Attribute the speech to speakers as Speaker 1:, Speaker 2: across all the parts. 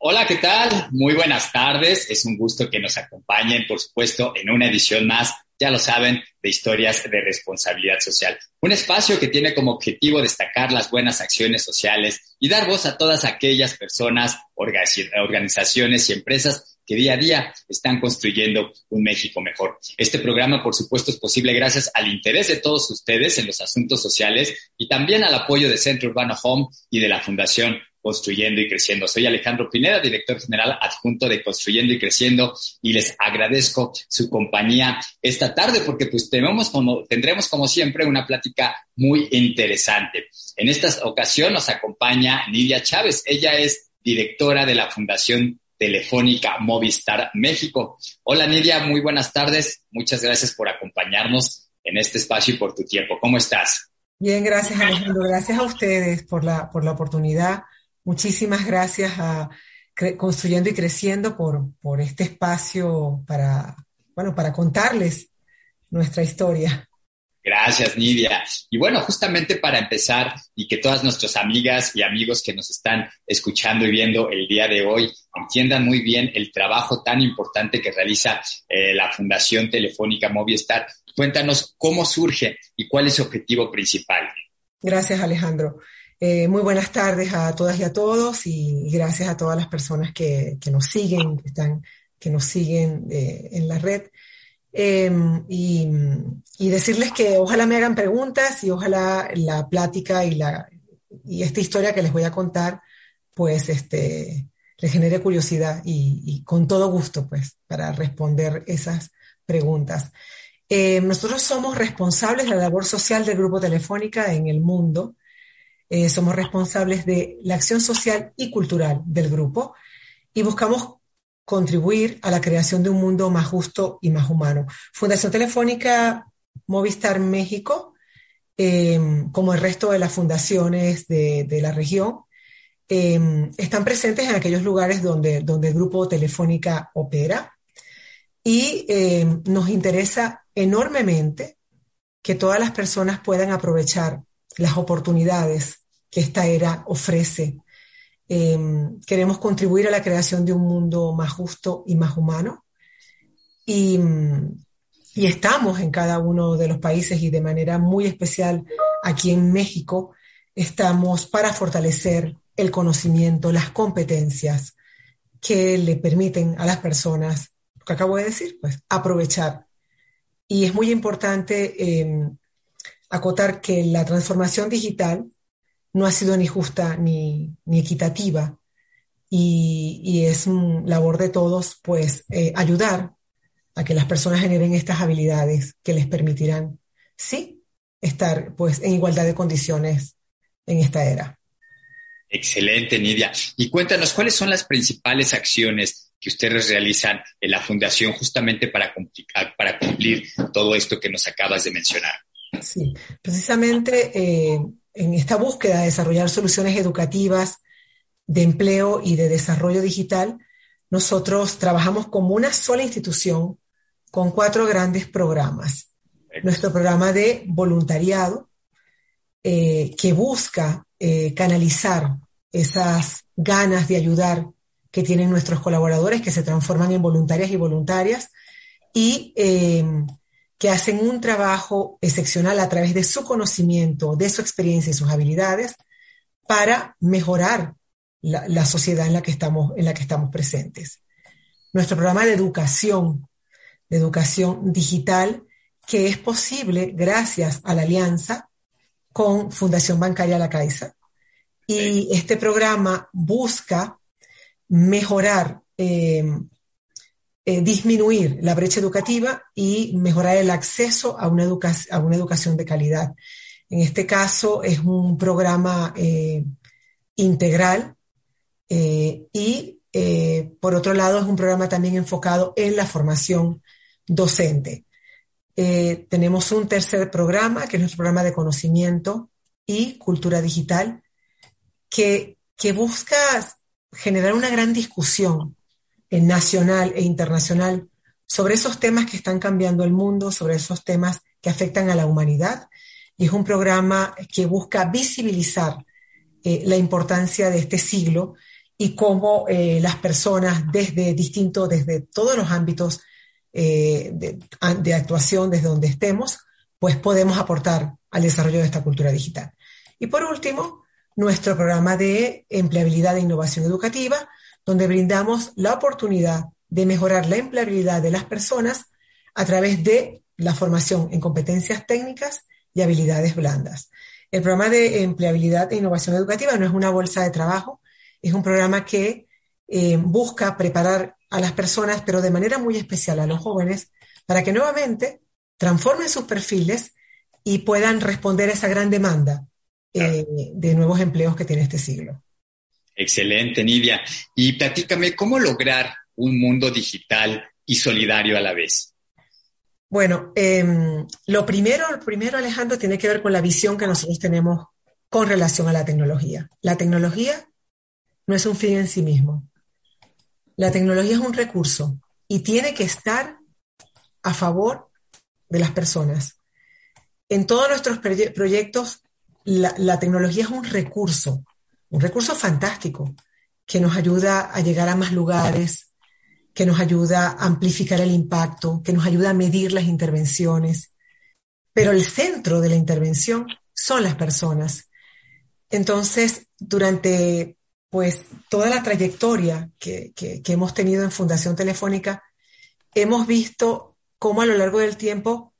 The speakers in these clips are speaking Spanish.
Speaker 1: Hola, ¿qué tal? Muy buenas tardes. Es un gusto que nos acompañen, por supuesto, en una edición más, ya lo saben, de historias de responsabilidad social. Un espacio que tiene como objetivo destacar las buenas acciones sociales y dar voz a todas aquellas personas, organizaciones y empresas que día a día están construyendo un México mejor. Este programa, por supuesto, es posible gracias al interés de todos ustedes en los asuntos sociales y también al apoyo de Centro Urbano Home y de la Fundación Construyendo y Creciendo. Soy Alejandro Pineda, director general adjunto de Construyendo y Creciendo, y les agradezco su compañía esta tarde porque pues tenemos como, tendremos como siempre una plática muy interesante. En esta ocasión nos acompaña Nidia Chávez. Ella es directora de la Fundación Telefónica Movistar México. Hola Nidia, muy buenas tardes. Muchas gracias por acompañarnos en este espacio y por tu tiempo. ¿Cómo estás?
Speaker 2: Bien, gracias Alejandro. Gracias a ustedes por la, por la oportunidad Muchísimas gracias a Construyendo y Creciendo por, por este espacio para, bueno, para contarles nuestra historia.
Speaker 1: Gracias, Nidia. Y bueno, justamente para empezar y que todas nuestras amigas y amigos que nos están escuchando y viendo el día de hoy entiendan muy bien el trabajo tan importante que realiza eh, la Fundación Telefónica Movistar, cuéntanos cómo surge y cuál es su objetivo principal.
Speaker 2: Gracias, Alejandro. Eh, muy buenas tardes a todas y a todos y gracias a todas las personas que, nos siguen, que, están, que nos siguen eh, en la red. Em, y, decirles que ojalá me hagan preguntas y ojalá la plática y, la, y esta historia que les voy a contar, pues este, les genere curiosidad y, con todo gusto, pues, para responder esas preguntas. Em, nosotros somos responsables de la labor social del Grupo Telefónica en el mundo. Eh, somos responsables de la acción social y cultural del grupo y buscamos contribuir a la creación de un mundo más justo y más humano. Fundación Telefónica Movistar México, em, como el resto de las fundaciones de, la región, em, están presentes en aquellos lugares donde, donde el grupo Telefónica opera y em, nos interesa enormemente que todas las personas puedan aprovechar las oportunidades que esta era ofrece. Em, queremos contribuir a la creación de un mundo más justo y más humano. Y, estamos en cada uno de los países y de manera muy especial aquí en México, estamos para fortalecer el conocimiento, las competencias que le permiten a las personas, lo que acabo de decir, pues aprovechar. Y es muy importante em, acotar que la transformación digital no ha sido ni justa ni, equitativa y, es labor de todos pues eh, ayudar a que las personas generen estas habilidades que les permitirán, sí, estar pues en igualdad de condiciones en esta era.
Speaker 1: Excelente, Nidia. Y cuéntanos, ¿cuáles son las principales acciones que ustedes realizan en la Fundación justamente para, para cumplir todo esto que nos acabas de mencionar?
Speaker 2: Sí, precisamente eh, en esta búsqueda de desarrollar soluciones educativas, de empleo y de desarrollo digital, nosotros trabajamos como una sola institución con cuatro grandes programas. Nuestro programa de voluntariado, eh, que busca eh, canalizar esas ganas de ayudar que tienen nuestros colaboradores, que se transforman en voluntarias y voluntarias, y que hacen un trabajo excepcional a través de su conocimiento, de su experiencia y sus habilidades para mejorar la, sociedad en la, que estamos, en la que estamos presentes. Nuestro programa de educación, de educación digital, que es posible gracias a la alianza con Fundación Bancaria La Caixa. Y este programa busca mejorar eh, eh, disminuir la brecha educativa y mejorar el acceso a una, a una educación de calidad. En este caso es un programa eh, integral eh, y por otro lado, es un programa también enfocado en la formación docente. Tenemos un tercer programa, que es nuestro programa de conocimiento y cultura digital, que, que busca generar una gran discusión nacional e internacional sobre esos temas que están cambiando el mundo, sobre esos temas que afectan a la humanidad. Y es un programa que busca visibilizar eh, la importancia de este siglo y cómo eh, las personas desde distintos, desde todos los ámbitos eh, de, actuación, desde donde estemos, pues podemos aportar al desarrollo de esta cultura digital. Y por último, nuestro programa de empleabilidad e innovación educativa, donde brindamos la oportunidad de mejorar la empleabilidad de las personas a través de la formación en competencias técnicas y habilidades blandas. El programa de empleabilidad e innovación educativa no es una bolsa de trabajo, es un programa que eh, busca preparar a las personas, pero de manera muy especial a los jóvenes, para que nuevamente transformen sus perfiles y puedan responder a esa gran demanda eh, de nuevos empleos que tiene este siglo.
Speaker 1: Excelente, Nidia. Y platícame, ¿cómo lograr un mundo digital y solidario a la vez?
Speaker 2: Bueno, em, lo primero, lo primero, Alejandro, tiene que ver con la visión que nosotros tenemos con relación a la tecnología. La tecnología no es un fin en sí mismo. La tecnología es un recurso y tiene que estar a favor de las personas. En todos nuestros proyectos, la tecnología es un recurso, un recurso fantástico que nos ayuda a llegar a más lugares, que nos ayuda a amplificar el impacto, que nos ayuda a medir las intervenciones. Pero el centro de la intervención son las personas. Entonces, durante pues toda la trayectoria que, hemos tenido en Fundación Telefónica, hemos visto cómo a lo largo del tiempo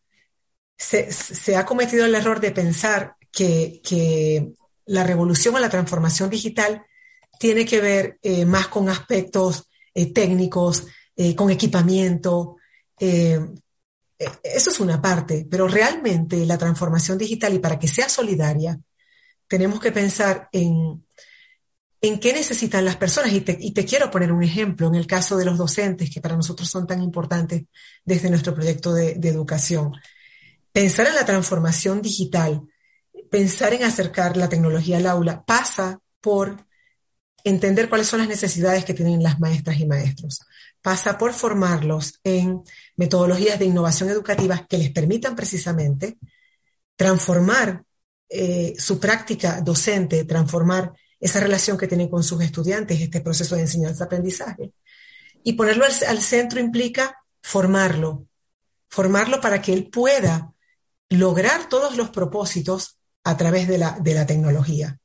Speaker 2: se, ha cometido el error de pensar que, la revolución o la transformación digital tiene que ver eh, más con aspectos eh, técnicos, eh, con equipamiento. Eh, eso es una parte, pero realmente la transformación digital y para que sea solidaria, tenemos que pensar en, en qué necesitan las personas. Y te, quiero poner un ejemplo en el caso de los docentes, que para nosotros son tan importantes desde nuestro proyecto de educación. Pensar en la transformación digital, pensar en acercar la tecnología al aula, pasa por entender cuáles son las necesidades que tienen las maestras y maestros. Pasa por formarlos en metodologías de innovación educativa que les permitan precisamente transformar eh, su práctica docente, transformar esa relación que tienen con sus estudiantes, este proceso de enseñanza-aprendizaje. Y ponerlo al, centro implica formarlo, formarlo para que él pueda lograr todos los propósitos a través de la tecnología.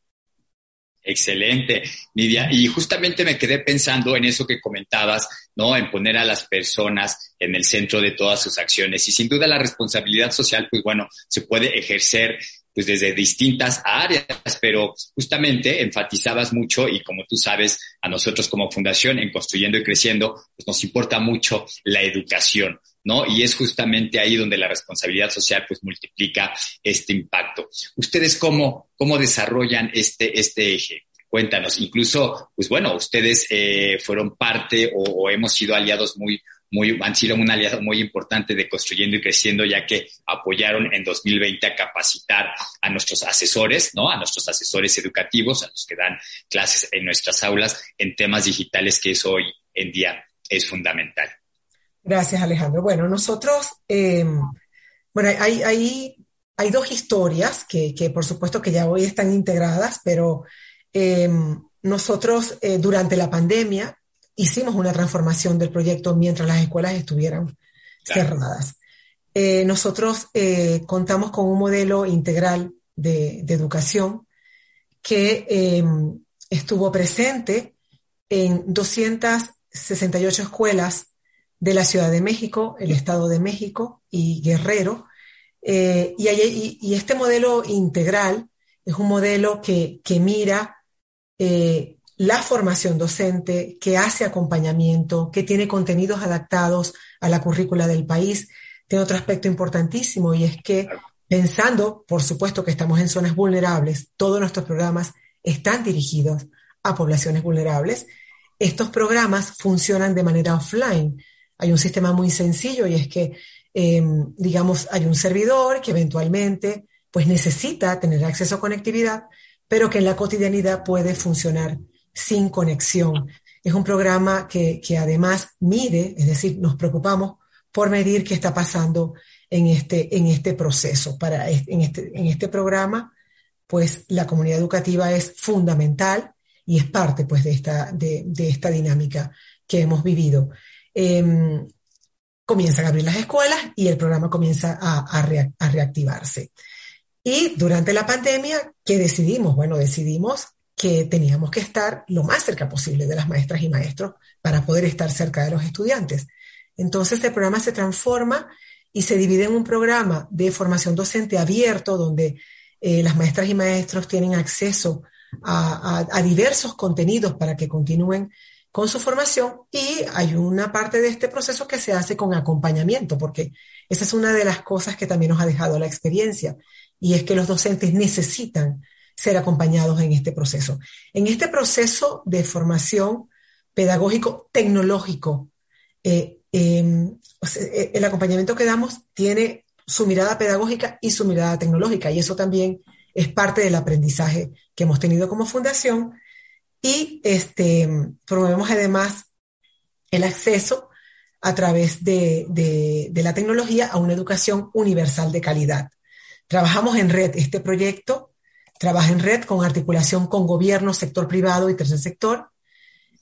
Speaker 1: Excelente, Nidia. Y justamente me quedé pensando en eso que comentabas, ¿no? En poner a las personas en el centro de todas sus acciones. Y sin duda la responsabilidad social, pues bueno, se puede ejercer pues desde distintas áreas, pero justamente enfatizabas mucho y como tú sabes, a nosotros como fundación en Construyendo y Creciendo, pues nos importa mucho la educación. ¿No? Y es justamente ahí donde la responsabilidad social pues multiplica este impacto. ¿Ustedes cómo, cómo desarrollan este, este eje? Cuéntanos, incluso, pues bueno, ustedes eh, fueron parte o, hemos sido aliados muy, muy, han sido un aliado muy importante de construyendo y creciendo, ya que apoyaron en 2020 a capacitar a nuestros asesores, ¿no? A nuestros asesores educativos, a los que dan clases en nuestras aulas en temas digitales, que eso hoy en día es fundamental.
Speaker 2: Gracias, Alejandro. Bueno, nosotros, em, bueno, hay, hay, hay, dos historias que, que, por supuesto que ya hoy están integradas, pero em, nosotros eh, durante la pandemia hicimos una transformación del proyecto mientras las escuelas estuvieran cerradas. Eh, nosotros eh, contamos con un modelo integral de, de educación que em, estuvo presente en 268 escuelas de la Ciudad de México, el Estado de México y Guerrero. Eh, y, este modelo integral es un modelo que, mira eh, la formación docente, que hace acompañamiento, que tiene contenidos adaptados a la currícula del país. Tiene otro aspecto importantísimo y es que pensando, por supuesto que estamos en zonas vulnerables, todos nuestros programas están dirigidos a poblaciones vulnerables estos programas funcionan de manera offline. Hay un sistema muy sencillo y es que, em, digamos, hay un servidor que eventualmente pues necesita tener acceso a conectividad, pero que en la cotidianidad puede funcionar sin conexión. Es un programa que, que además mide, es decir, nos preocupamos por medir qué está pasando en este, en este proceso. Para, en, este, en este programa, pues la comunidad educativa es fundamental y es parte pues, de, esta, de, de esta dinámica que hemos vivido. Eh, comienzan a abrir las escuelas y el programa comienza a, reactivarse. Y durante la pandemia, ¿qué decidimos? Bueno, decidimos que teníamos que estar lo más cerca posible de las maestras y maestros para poder estar cerca de los estudiantes. Entonces el programa se transforma y se divide en un programa de formación docente abierto donde eh, las maestras y maestros tienen acceso a, diversos contenidos para que continúen con su formación y hay una parte de este proceso que se hace con acompañamiento, porque esa es una de las cosas que también nos ha dejado la experiencia y es que los docentes necesitan ser acompañados en este proceso. En este proceso de formación pedagógico tecnológico, eh, eh, el acompañamiento que damos tiene su mirada pedagógica y su mirada tecnológica, y eso también es parte del aprendizaje que hemos tenido como fundación. Y este, promovemos además el acceso a través de, la tecnología a una educación universal de calidad. Trabajamos en red. Este proyecto trabaja en red con articulación con gobierno, sector privado y tercer sector.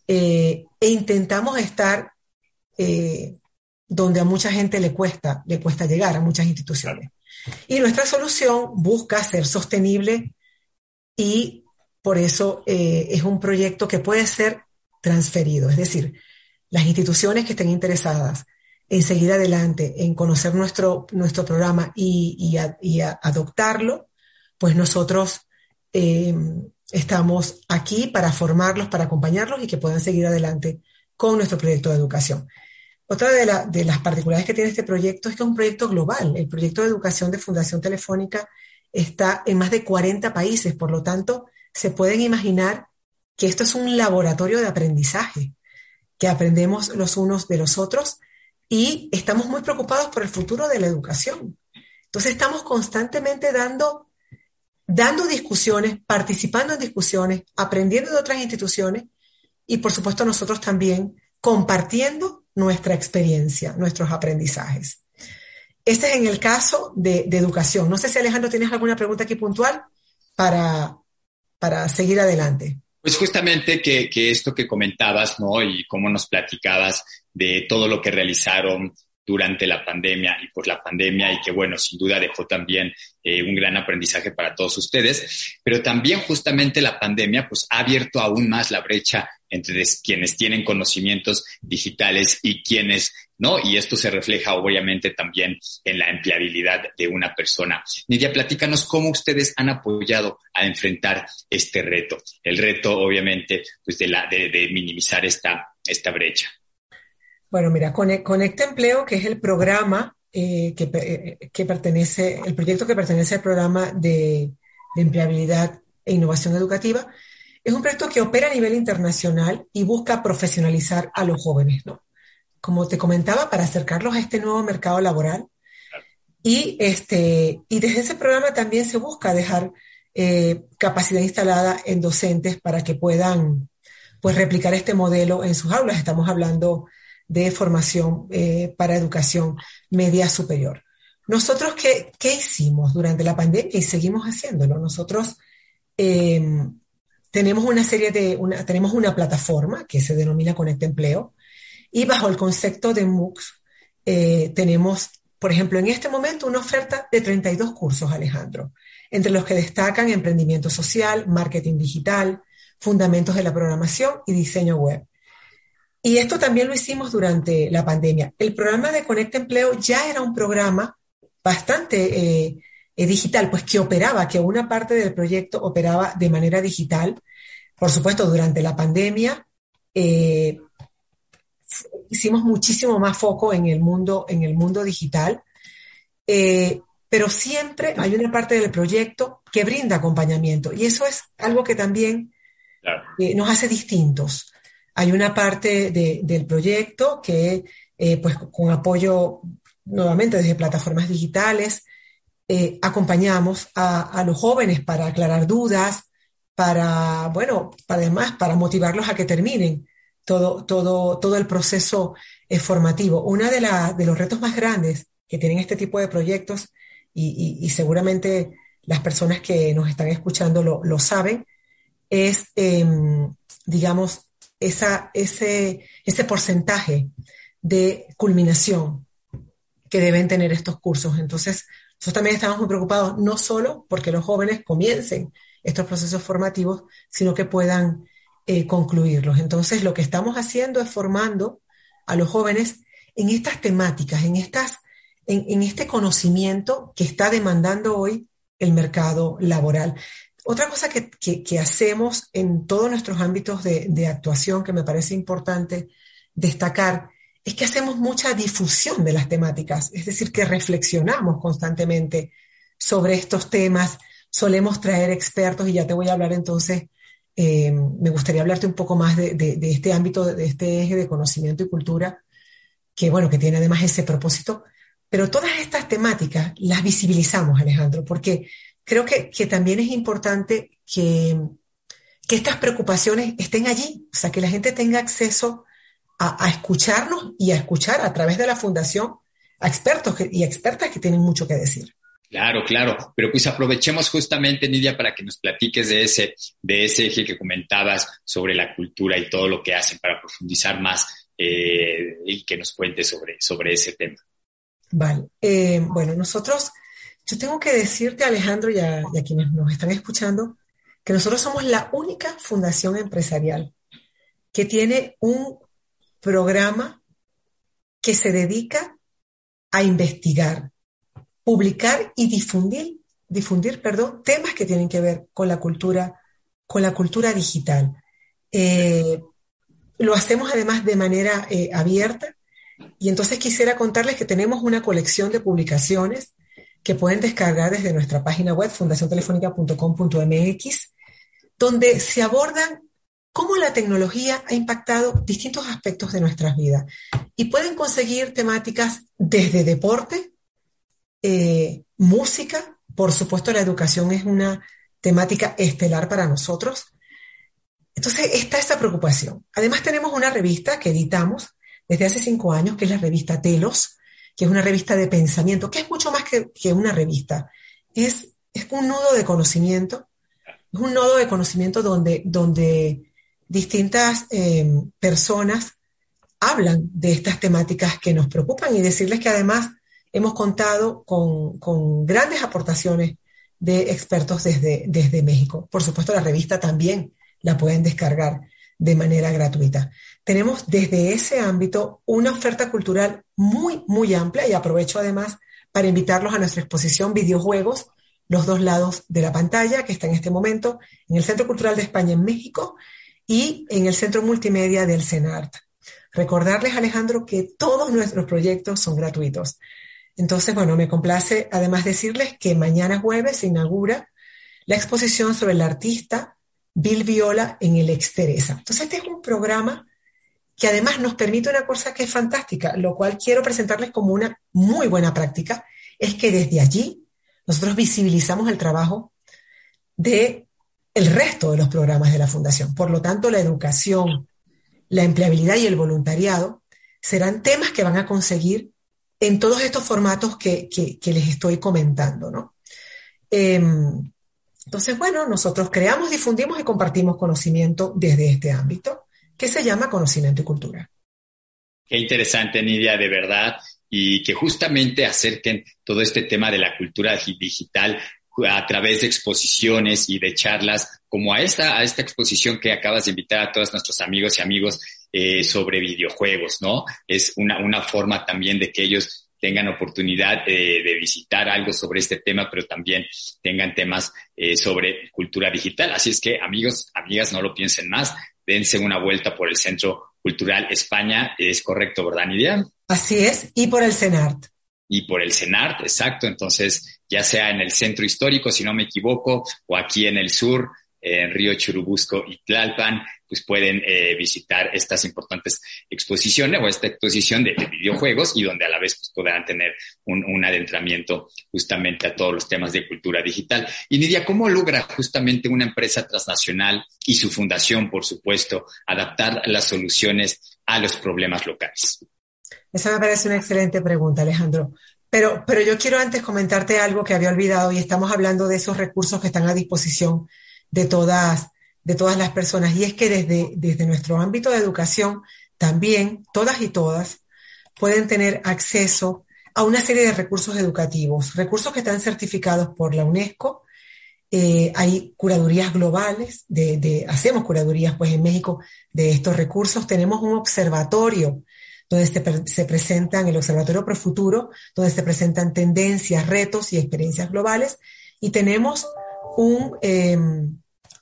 Speaker 2: Eh, e intentamos estar eh, donde a mucha gente le cuesta, le cuesta llegar, a muchas instituciones. Y nuestra solución busca ser sostenible y por eso eh, es un proyecto que puede ser transferido. Es decir, las instituciones que estén interesadas en seguir adelante, en conocer nuestro, nuestro programa y, y, y adoptarlo, pues nosotros eh, estamos aquí para formarlos, para acompañarlos y que puedan seguir adelante con nuestro proyecto de educación. Otra de, de, las particularidades que tiene este proyecto es que es un proyecto global. El proyecto de educación de Fundación Telefónica está en más de 40 países, por lo tanto, se pueden imaginar que esto es un laboratorio de aprendizaje, que aprendemos los unos de los otros y estamos muy preocupados por el futuro de la educación. Entonces estamos constantemente dando dando discusiones, participando en discusiones, aprendiendo de otras instituciones y por supuesto nosotros también compartiendo nuestra experiencia, nuestros aprendizajes. Este es en el caso de, de educación. No sé si Alejandro tienes alguna pregunta aquí puntual para, para seguir adelante.
Speaker 1: Pues justamente que, que, esto que comentabas, ¿no? Y cómo nos platicabas de todo lo que realizaron durante la pandemia y por la pandemia y que bueno, sin duda dejó también eh, un gran aprendizaje para todos ustedes, pero también justamente la pandemia pues ha abierto aún más la brecha entre quienes tienen conocimientos digitales y quienes no, y esto se refleja obviamente también en la empleabilidad de una persona. Nidia, platícanos cómo ustedes han apoyado a enfrentar este reto, el reto obviamente pues de, la, de, minimizar esta, esta brecha.
Speaker 2: Bueno, mira, Conecta Empleo, que es el programa eh, que, eh, que, pertenece, el proyecto que pertenece al programa de, de, empleabilidad e innovación educativa, es un proyecto que opera a nivel internacional y busca profesionalizar a los jóvenes, ¿no? Como te comentaba, para acercarlos a este nuevo mercado laboral. Y, este, y desde ese programa también se busca dejar eh, capacidad instalada en docentes para que puedan pues, replicar este modelo en sus aulas. Estamos hablando de formación eh, para educación media superior. Nosotros, ¿qué, ¿qué, hicimos durante la pandemia? Y seguimos haciéndolo. Nosotros eh, tenemos una serie de, una, tenemos una plataforma que se denomina Conecta Empleo y bajo el concepto de MOOCs eh, tenemos, por ejemplo, en este momento una oferta de 32 cursos, Alejandro, entre los que destacan emprendimiento social, marketing digital, fundamentos de la programación y diseño web. Y esto también lo hicimos durante la pandemia. El programa de Conecta Empleo ya era un programa bastante eh, eh, digital, pues que operaba, que una parte del proyecto operaba de manera digital. Por supuesto, durante la pandemia eh, hicimos muchísimo más foco en el mundo, en el mundo digital, eh, pero siempre hay una parte del proyecto que brinda acompañamiento. Y eso es algo que también claro. Eh, nos hace distintos. Hay una parte del proyecto que, eh, pues con apoyo nuevamente desde plataformas digitales, eh, acompañamos a, los jóvenes para aclarar dudas, para, bueno, además, para motivarlos a que terminen todo, todo, todo el proceso eh, formativo. Uno de, de los retos más grandes que tienen este tipo de proyectos, y, seguramente las personas que nos están escuchando lo, saben, es, em, digamos, esa, ese, ese porcentaje de culminación que deben tener estos cursos. Entonces, nosotros también estamos muy preocupados, no solo porque los jóvenes comiencen estos procesos formativos, sino que puedan eh, concluirlos. Entonces, lo que estamos haciendo es formando a los jóvenes en estas temáticas, en, estas, en, este conocimiento que está demandando hoy el mercado laboral. Otra cosa que, hacemos en todos nuestros ámbitos de, de, actuación que me parece importante destacar es que hacemos mucha difusión de las temáticas, es decir, que reflexionamos constantemente sobre estos temas, solemos traer expertos y ya te voy a hablar entonces, eh, me gustaría hablarte un poco más de, este ámbito, de este eje de conocimiento y cultura, que bueno, que tiene además ese propósito, pero todas estas temáticas las visibilizamos, Alejandro, porque creo que, también es importante que, que estas preocupaciones estén allí, o sea, que la gente tenga acceso a, escucharnos y a escuchar a través de la fundación a expertos y expertas que tienen mucho que decir.
Speaker 1: Claro, claro, pero pues aprovechemos justamente, Nidia, para que nos platiques de ese, de ese eje que comentabas sobre la cultura y todo lo que hacen para profundizar más eh, y que nos cuentes sobre, sobre ese tema.
Speaker 2: Vale, eh, bueno, nosotros, yo tengo que decirte, Alejandro, y a, y a quienes nos están escuchando, que nosotros somos la única fundación empresarial que tiene un programa que se dedica a investigar, publicar y difundir, difundir, perdón, temas que tienen que ver con la cultura, con la cultura digital. Eh, lo hacemos además de manera eh, abierta y entonces quisiera contarles que tenemos una colección de publicaciones que pueden descargar desde nuestra página web fundaciontelefónica.com.mx, donde se abordan cómo la tecnología ha impactado distintos aspectos de nuestras vidas. Y pueden conseguir temáticas desde deporte, eh, música, por supuesto la educación es una temática estelar para nosotros. Entonces está esa preocupación. Además tenemos una revista que editamos desde hace cinco años, que es la revista Telos, que es una revista de pensamiento, que es mucho más que, una revista. Es, es un nudo de conocimiento, es un nodo de conocimiento donde, donde distintas eh, personas hablan de estas temáticas que nos preocupan y decirles que además hemos contado con, grandes aportaciones de expertos desde, desde México. Por supuesto, la revista también la pueden descargar de manera gratuita. Tenemos desde ese ámbito una oferta cultural muy, muy amplia y aprovecho además para invitarlos a nuestra exposición Videojuegos, los dos lados de la pantalla, que está en este momento en el Centro Cultural de España en México y en el Centro Multimedia del CENART. Recordarles, Alejandro, que todos nuestros proyectos son gratuitos. Entonces, bueno, me complace además decirles que mañana jueves se inaugura la exposición sobre el artista Bill Viola en el Exteresa. Entonces, este es un programa que además nos permite una cosa que es fantástica, lo cual quiero presentarles como una muy buena práctica, es que desde allí nosotros visibilizamos el trabajo de el resto de los programas de la Fundación. Por lo tanto, la educación, la empleabilidad y el voluntariado serán temas que van a conseguir en todos estos formatos que, les estoy comentando. ¿no? Em, entonces, bueno, nosotros creamos, difundimos y compartimos conocimiento desde este ámbito, que se llama conocimiento y cultura.
Speaker 1: Qué interesante, Nidia, de verdad, y que justamente acerquen todo este tema de la cultura digital a través de exposiciones y de charlas, como a esta, a esta exposición que acabas de invitar a todos nuestros amigos y amigos eh, sobre videojuegos, ¿no? Es una, una forma también de que ellos tengan oportunidad de, visitar algo sobre este tema, pero también tengan temas eh, sobre cultura digital. Así es que, amigos, amigas, no lo piensen más, dense una vuelta por el Centro Cultural España. Es correcto, ¿verdad, Nidia?
Speaker 2: Así es, y por el CENART
Speaker 1: y por el CENART, exacto. Entonces, ya sea en el centro histórico, si no me equivoco, o aquí en el sur, en Río Churubusco y Tlalpan, pues pueden eh, visitar estas importantes exposiciones o esta exposición de, videojuegos y donde a la vez pues, podrán tener un, un, adentramiento justamente a todos los temas de cultura digital. Y Nidia, ¿cómo logra justamente una empresa transnacional y su fundación, por supuesto, adaptar las soluciones a los problemas locales?
Speaker 2: Esa me parece una excelente pregunta, Alejandro. Pero, pero yo quiero antes comentarte algo que había olvidado y estamos hablando de esos recursos que están a disposición de todas, de todas las personas. Y es que desde, desde nuestro ámbito de educación, también todas y todas pueden tener acceso a una serie de recursos educativos, recursos que están certificados por la UNESCO. Eh, hay curadurías globales, de, hacemos curadurías pues en México de estos recursos. Tenemos un observatorio donde se, se presentan, el Observatorio Pro Futuro, donde se presentan tendencias, retos y experiencias globales. Y tenemos un, eh,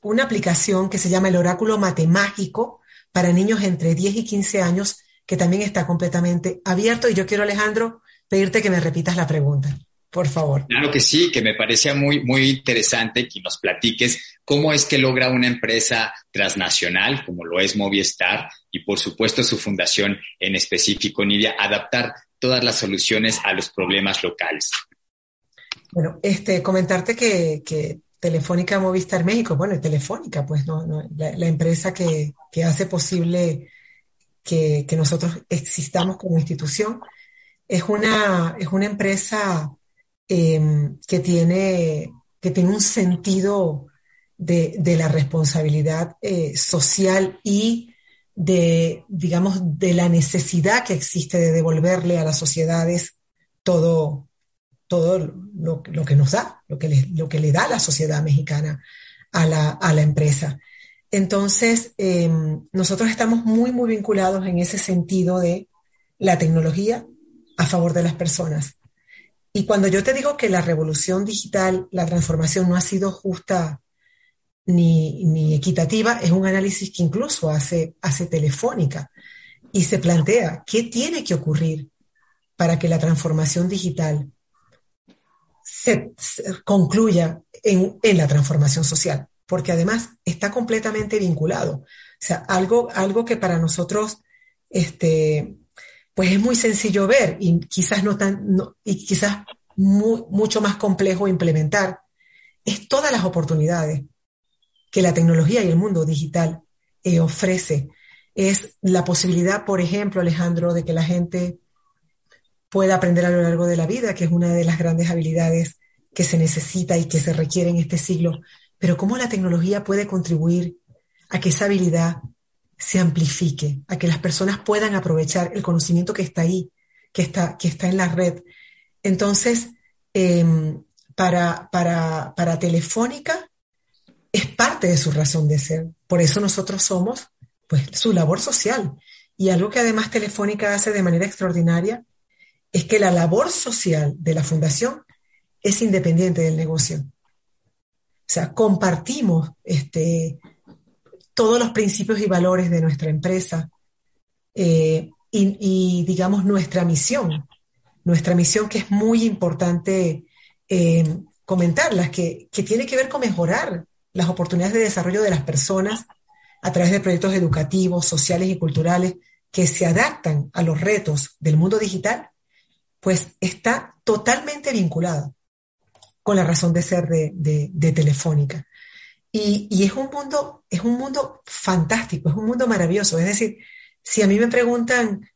Speaker 2: una aplicación que se llama el Oráculo Matemágico para niños entre 10 y 15 años, que también está completamente abierto. Y yo quiero, Alejandro, pedirte que me repitas la pregunta, por favor.
Speaker 1: Claro que sí, que me parecía muy, muy interesante que nos platiques cómo es que logra una empresa transnacional, como lo es Movistar, y por supuesto su fundación en específico, Nidia, adaptar todas las soluciones a los problemas locales.
Speaker 2: Bueno, este, comentarte que, que Telefónica Movistar México, bueno, Telefónica, pues no, la, empresa que, hace posible que, nosotros existamos como institución, es una, es una empresa eh, que, tiene, que tiene un sentido de, de la responsabilidad eh, social y de, digamos, de la necesidad que existe de devolverle a las sociedades todo, todo lo, que nos da, lo que, le, lo que le da la sociedad mexicana a la, a la empresa. Entonces, eh, nosotros estamos muy, muy vinculados en ese sentido de la tecnología a favor de las personas. Y cuando yo te digo que la revolución digital, la transformación no ha sido justa ni, ni equitativa, es un análisis que incluso hace, hace Telefónica y se plantea qué tiene que ocurrir para que la transformación digital se, concluya en, en, la transformación social, porque además está completamente vinculado. O sea, algo, algo que para nosotros, este, pues es muy sencillo ver y quizás no tan, no, y quizás mucho más complejo implementar, es todas las oportunidades que la tecnología y el mundo digital eh, ofrece. Es la posibilidad, por ejemplo, Alejandro, de que la gente pueda aprender a lo largo de la vida, que es una de las grandes habilidades que se necesita y que se requiere en este siglo, pero cómo la tecnología puede contribuir a que esa habilidad se amplifique, a que las personas puedan aprovechar el conocimiento que está ahí, que está, que está en la red. Entonces, eh, para, para, para Telefónica es parte de su razón de ser. Por eso nosotros somos pues, su labor social. Y algo que además Telefónica hace de manera extraordinaria es que la labor social de la fundación es independiente del negocio. O sea, compartimos este, todos los principios y valores de nuestra empresa eh, y, digamos, nuestra misión. Nuestra misión que es muy importante eh, comentarla, que, que tiene que ver con mejorar las oportunidades de desarrollo de las personas a través de proyectos educativos, sociales y culturales que se adaptan a los retos del mundo digital pues está totalmente vinculado con la razón de ser de, Telefónica. Y, y, es un mundo, es un mundo fantástico, es un mundo maravilloso. Es decir, si a mí me preguntan,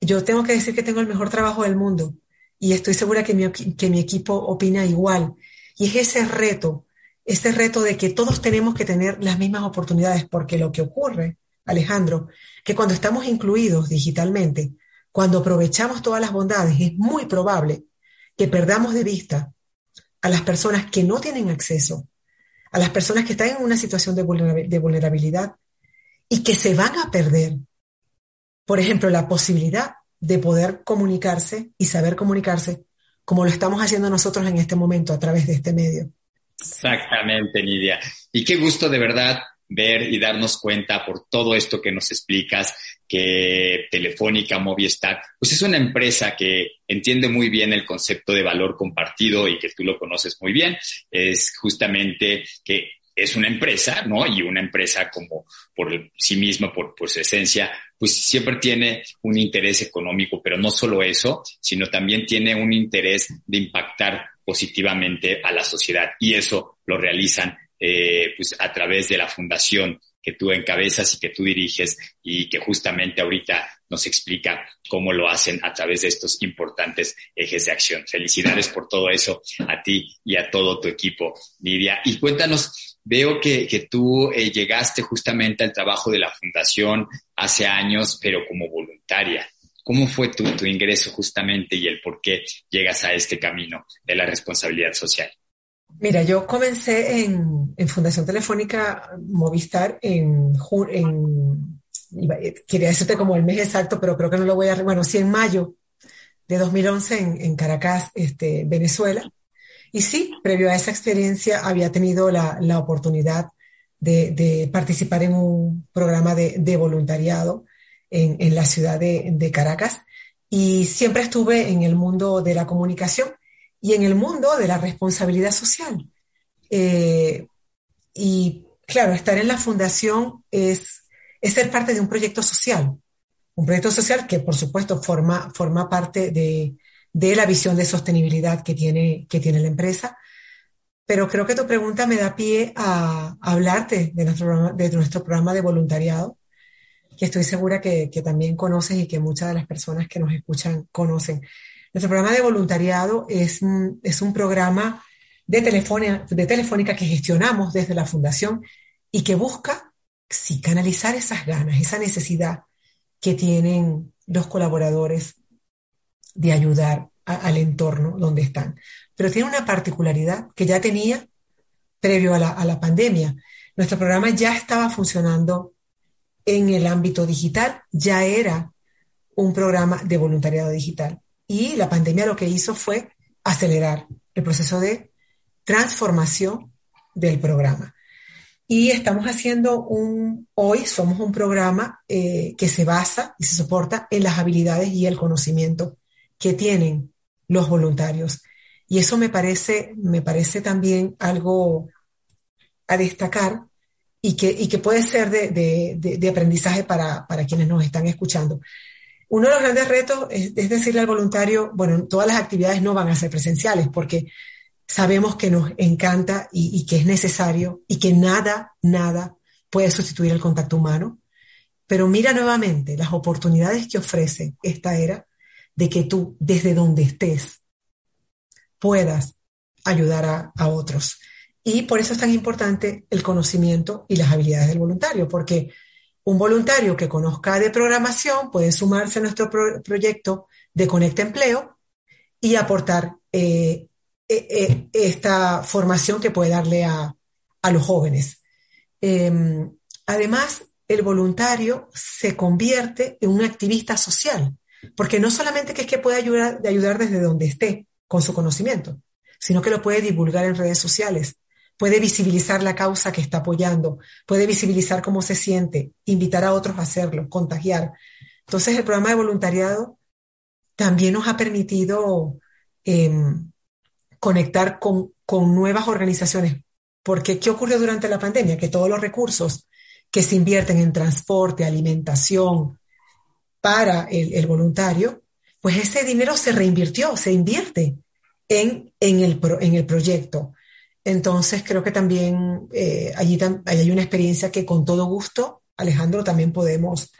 Speaker 2: yo tengo que decir que tengo el mejor trabajo del mundo y estoy segura que mi, que mi equipo opina igual. Y es ese reto, ese reto de que todos tenemos que tener las mismas oportunidades, porque lo que ocurre, Alejandro, que cuando estamos incluidos digitalmente, cuando aprovechamos todas las bondades, es muy probable que perdamos de vista a las personas que no tienen acceso, a las personas que están en una situación de vulnerabilidad y que se van a perder. Por ejemplo, la posibilidad de poder comunicarse y saber comunicarse como lo estamos haciendo nosotros en este momento a través de este medio.
Speaker 1: Exactamente, Nidia. Y qué gusto de verdad ver y darnos cuenta por todo esto que nos explicas que Telefónica, Movistar, pues es una empresa que entiende muy bien el concepto de valor compartido y que tú lo conoces muy bien. Es justamente que es una empresa, ¿no? Y una empresa como por sí misma, por, por su esencia, pues siempre tiene un interés económico, pero no solo eso, sino también tiene un interés de impactar positivamente a la sociedad. Y eso lo realizan eh, pues a través de la fundación que tú encabezas y que tú diriges y que justamente ahorita nos explica cómo lo hacen a través de estos importantes ejes de acción. Felicidades por todo eso a ti y a todo tu equipo, Lidia. Y cuéntanos, veo que, que tú eh, llegaste justamente al trabajo de la fundación hace años, pero como voluntaria. ¿Cómo fue tu, tu ingreso justamente y el por qué llegas a este camino de la responsabilidad social?
Speaker 2: Mira, yo comencé en, Fundación Telefónica Movistar en, en, quería decirte como el mes exacto, pero creo que no lo voy a, bueno, sí, en mayo de 2011 en, Caracas, este, Venezuela. Y sí, previo a esa experiencia había tenido la, oportunidad de, participar en un programa de, voluntariado en, la ciudad de, de Caracas y siempre estuve en el mundo de la comunicación y en el mundo de la responsabilidad social. Eh, y claro, estar en la fundación es, ser parte de un proyecto social, un proyecto social que por supuesto forma, forma parte de, la visión de sostenibilidad que tiene, que tiene la empresa. Pero creo que tu pregunta me da pie a, hablarte de nuestro, de nuestro programa de voluntariado, que estoy segura que, que también conoces y que muchas de las personas que nos escuchan conocen. Nuestro programa de voluntariado es, un programa de, de telefónica que gestionamos desde la fundación y que busca, canalizar esas ganas, esa necesidad que tienen los colaboradores de ayudar al entorno donde están. Pero tiene una particularidad que ya tenía previo a la pandemia. Nuestro programa ya estaba funcionando en el ámbito digital, ya era un programa de voluntariado digital. Y la pandemia lo que hizo fue acelerar el proceso de transformación del programa. Y estamos haciendo un, hoy somos un programa eh, que se basa y se soporta en las habilidades y el conocimiento que tienen los voluntarios. Y eso me parece, me parece también algo a destacar y que, y que puede ser de, de, de aprendizaje para, para, quienes nos están escuchando. Uno de los grandes retos es, decirle al voluntario, bueno, todas las actividades no van a ser presenciales porque sabemos que nos encanta y, que es necesario y que nada, nada puede sustituir el contacto humano. Pero mira nuevamente las oportunidades que ofrece esta era de que tú, desde donde estés, puedas ayudar a, otros. Y por eso es tan importante el conocimiento y las habilidades del voluntario, porque un voluntario que conozca de programación puede sumarse a nuestro proyecto de Conecta Empleo y aportar eh, eh, eh, esta formación que puede darle a, los jóvenes. Em, además, el voluntario se convierte en un activista social, porque no solamente es que puede ayudar desde donde esté con su conocimiento, sino que lo puede divulgar en redes sociales, puede visibilizar la causa que está apoyando, puede visibilizar cómo se siente, invitar a otros a hacerlo, contagiar. Entonces, el programa de voluntariado también nos ha permitido em, conectar con, nuevas organizaciones. Porque, ¿qué ocurrió durante la pandemia? Que todos los recursos que se invierten en transporte, alimentación para el, voluntario, pues ese dinero se reinvirtió, se invierte en, en, el, en el proyecto. Entonces creo que también eh, allí hay una experiencia que con todo gusto, Alejandro, también podemos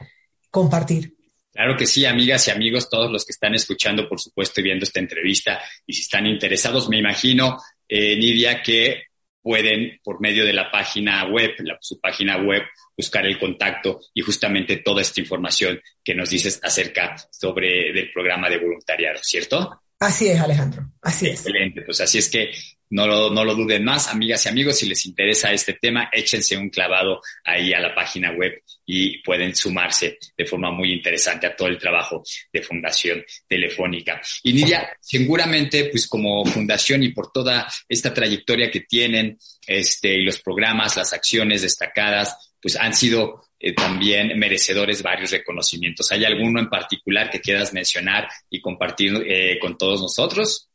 Speaker 2: compartir.
Speaker 1: Claro que sí, amigas y amigos, todos los que están escuchando, por supuesto, y viendo esta entrevista, y si están interesados, me imagino, eh, Nidia, que pueden, por medio de la página web, su página web, buscar el contacto y justamente toda esta información que nos dices acerca sobre del programa de voluntariado, ¿cierto?
Speaker 2: Así es, Alejandro. Así
Speaker 1: es. Excelente. Pues así es que no lo, no lo duden más, amigas y amigos, si les interesa este tema, échense un clavado ahí a la página web y pueden sumarse de forma muy interesante a todo el trabajo de Fundación Telefónica. Y Nidia, seguramente, pues como fundación y por toda esta trayectoria que tienen, este, y los programas, las acciones destacadas, pues han sido eh, también merecedores varios reconocimientos. ¿Hay alguno en particular que quieras mencionar y compartir eh, con todos nosotros?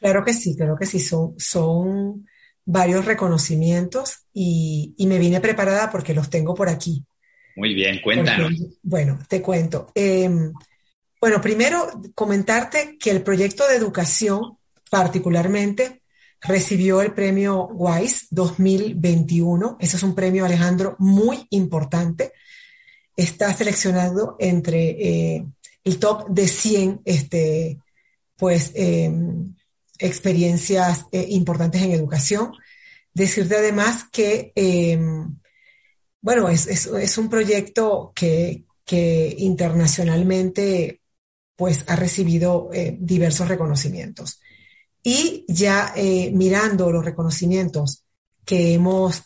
Speaker 2: Claro que sí, claro que sí. Son, son varios reconocimientos y, me vine preparada porque los tengo por aquí.
Speaker 1: Muy bien, cuéntanos.
Speaker 2: bueno, te cuento. Em, bueno, primero comentarte que el proyecto de educación particularmente recibió el premio WISE 2021. Ese es un premio, Alejandro, muy importante. Está seleccionado entre eh, el top de 100 este, pues, em, experiencias eh, importantes en educación. Decirte además que, em, bueno, es, un proyecto que, internacionalmente pues ha recibido eh, diversos reconocimientos. Y ya eh, mirando los reconocimientos que hemos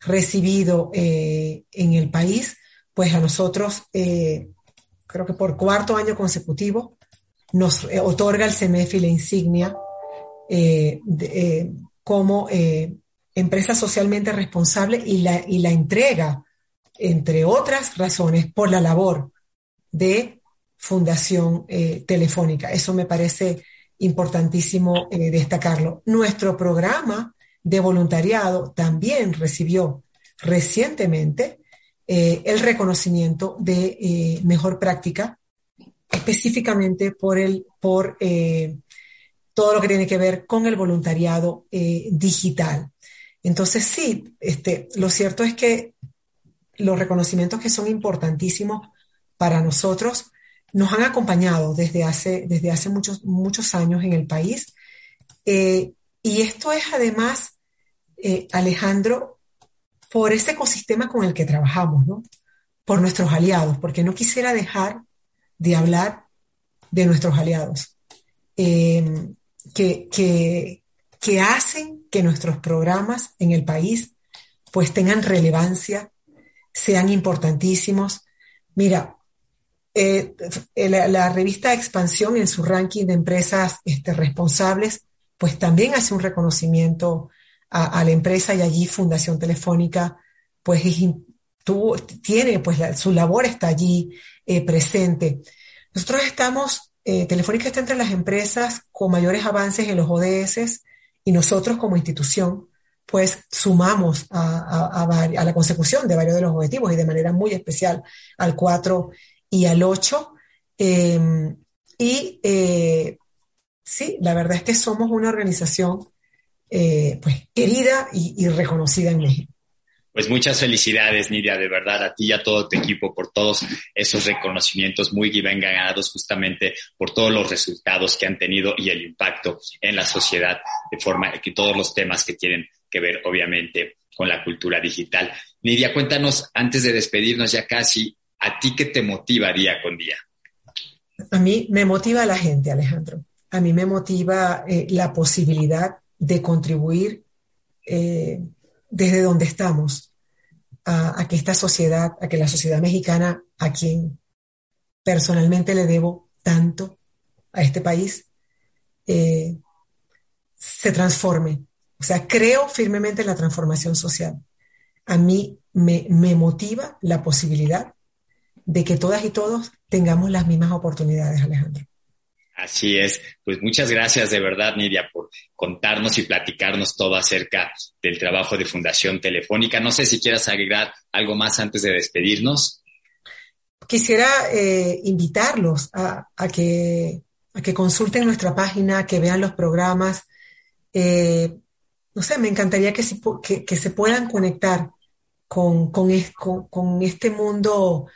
Speaker 2: recibido en el país, pues a nosotros, creo que por cuarto año consecutivo, nos eh, otorga el CEMEFI la insignia eh, eh, como empresa socialmente responsable y la, y la entrega, entre otras razones, por la labor de Fundación Telefónica. Eso me parece importantísimo destacarlo. Nuestro programa de voluntariado también recibió recientemente el reconocimiento de mejor práctica específicamente por, el, por eh, todo lo que tiene que ver con el voluntariado eh, digital. Entonces, sí, este, lo cierto es que los reconocimientos que son importantísimos para nosotros nos han acompañado desde hace, desde hace muchos, muchos años en el país. Eh, y esto es además, Alejandro, por ese ecosistema con el que trabajamos, ¿no? Por nuestros aliados, porque no quisiera dejar de hablar de nuestros aliados, eh, que, que, hacen que nuestros programas en el país pues tengan relevancia, sean importantísimos. Mira, eh, la, revista Expansión en su ranking de empresas este, responsables, pues también hace un reconocimiento a, la empresa y allí Fundación Telefónica, pues tiene, pues su labor está allí eh, presente. Nosotros estamos, eh, Telefónica está entre las empresas con mayores avances en los ODS y nosotros como institución, pues sumamos a, la consecución de varios de los objetivos y de manera muy especial al 4 y al 8. Em, y eh, sí, la verdad es que somos una organización pues querida y reconocida en México.
Speaker 1: Pues muchas felicidades, Nidia, de verdad, a ti y a todo tu equipo por todos esos reconocimientos muy bien ganados justamente por todos los resultados que han tenido y el impacto en la sociedad de forma que todos los temas que tienen que ver, obviamente, con la cultura digital. Nidia, cuéntanos, antes de despedirnos ya casi, ¿a ti qué te motiva día con día?
Speaker 2: A mí me motiva la gente, Alejandro. A mí me motiva eh, la posibilidad de contribuir eh, desde donde estamos a, que esta sociedad, a que la sociedad mexicana, a quien personalmente le debo tanto a este país, eh, se transforme. O sea, creo firmemente en la transformación social. A mí me, me motiva la posibilidad de que todas y todos tengamos las mismas oportunidades, Alejandro.
Speaker 1: Así es. Pues muchas gracias de verdad, Nidia, por contarnos y platicarnos todo acerca del trabajo de Fundación Telefónica. No sé si quieras agregar algo más antes de despedirnos.
Speaker 2: Quisiera eh, invitarlos a, que, que consulten nuestra página, que vean los programas. Eh, no sé, me encantaría que, que, se puedan conectar con, con, con este mundo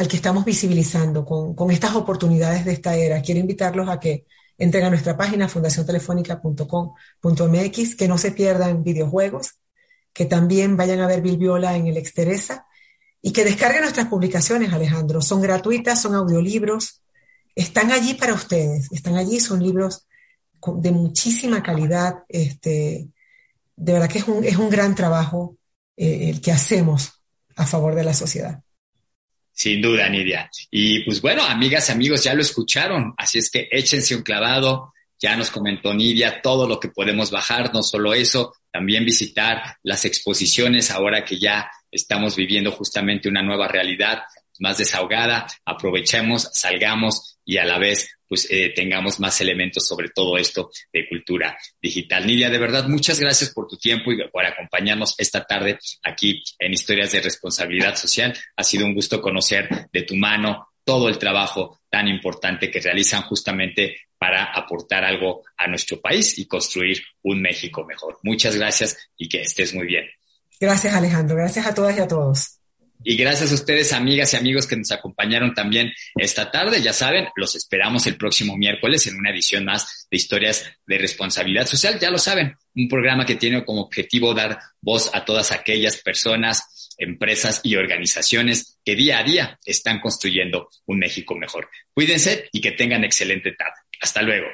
Speaker 2: al que estamos visibilizando con, estas oportunidades de esta era. Quiero invitarlos a que entren a nuestra página fundaciontelefónica.com.mx, que no se pierdan videojuegos, que también vayan a ver Bilbiola en el Exteresa y que descarguen nuestras publicaciones, Alejandro. Son gratuitas, son audiolibros, están allí para ustedes, están allí, son libros de muchísima calidad. Este, de verdad que es un, es un gran trabajo eh, el que hacemos a favor de la sociedad.
Speaker 1: Sin duda, Nidia. Y pues bueno, amigas, amigos, ya lo escucharon, así es que échense un clavado. Ya nos comentó Nidia todo lo que podemos bajar, no solo eso, también visitar las exposiciones ahora que ya estamos viviendo justamente una nueva realidad más desahogada, aprovechemos, salgamos y a la vez pues eh, tengamos más elementos sobre todo esto de cultura digital. Nidia, de verdad, muchas gracias por tu tiempo y por acompañarnos esta tarde aquí en Historias de Responsabilidad Social. Ha sido un gusto conocer de tu mano todo el trabajo tan importante que realizan justamente para aportar algo a nuestro país y construir un México mejor. Muchas gracias y que estés muy bien.
Speaker 2: Gracias, Alejandro. Gracias a todas y a todos.
Speaker 1: Y gracias a ustedes, amigas y amigos que nos acompañaron también esta tarde. Ya saben, los esperamos el próximo miércoles en una edición más de historias de responsabilidad social. Ya lo saben, un programa que tiene como objetivo dar voz a todas aquellas personas, empresas y organizaciones que día a día están construyendo un México mejor. Cuídense y que tengan excelente tarde. Hasta luego.